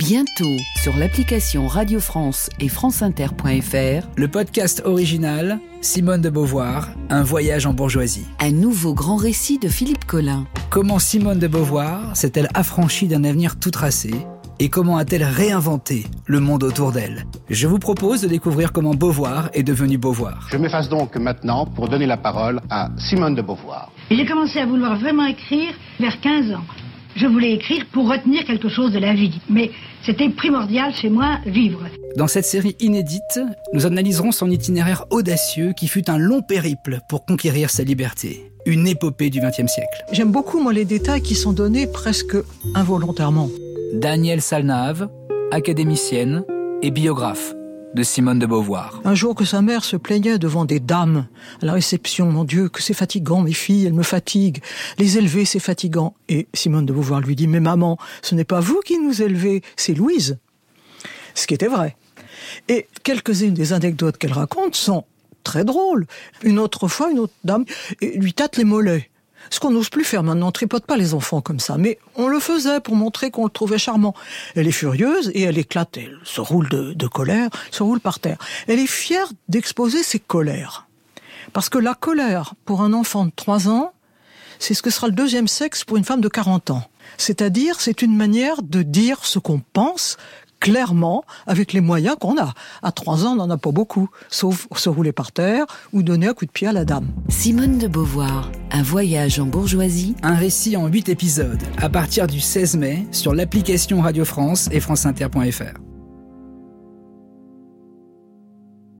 Bientôt sur l'application Radio France et franceinter.fr, le podcast original Simone de Beauvoir, Un voyage en bourgeoisie. Un nouveau grand récit de Philippe Collin. Comment Simone de Beauvoir s'est-elle affranchie d'un avenir tout tracé et comment a-t-elle réinventé le monde autour d'elle? Je vous propose de découvrir comment Beauvoir est devenue Beauvoir. Je m'efface donc maintenant pour donner la parole à Simone de Beauvoir. J'ai commencé à vouloir vraiment écrire vers 15 ans. Je voulais écrire pour retenir quelque chose de la vie, mais c'était primordial chez moi vivre. Dans cette série inédite, nous analyserons son itinéraire audacieux qui fut un long périple pour conquérir sa liberté. Une épopée du XXe siècle. J'aime beaucoup, moi, les détails qui sont donnés presque involontairement. Danielle Salnave, académicienne et biographe de Simone de Beauvoir. Un jour que sa mère se plaignait devant des dames à la réception, mon Dieu, que c'est fatigant, mes filles, elles me fatiguent. Les élever, c'est fatigant. Et Simone de Beauvoir lui dit, mais maman, ce n'est pas vous qui nous élevez, c'est Louise. Ce qui était vrai. Et quelques-unes des anecdotes qu'elle raconte sont très drôles. Une autre fois, une autre dame lui tâte les mollets. Ce qu'on n'ose plus faire maintenant, on tripote pas les enfants comme ça, mais on le faisait pour montrer qu'on le trouvait charmant. Elle est furieuse et elle éclate, elle se roule de, colère, se roule par terre. Elle est fière d'exposer ses colères. Parce que la colère, pour un enfant de 3 ans, c'est ce que sera le deuxième sexe pour une femme de 40 ans. C'est-à-dire, c'est une manière de dire ce qu'on pense clairement avec les moyens qu'on a. À trois ans, on n'en a pas beaucoup, sauf se rouler par terre ou donner un coup de pied à la dame. Simone de Beauvoir, un voyage en bourgeoisie. Un récit en huit épisodes, à partir du 16 mai, sur l'application Radio France et franceinter.fr.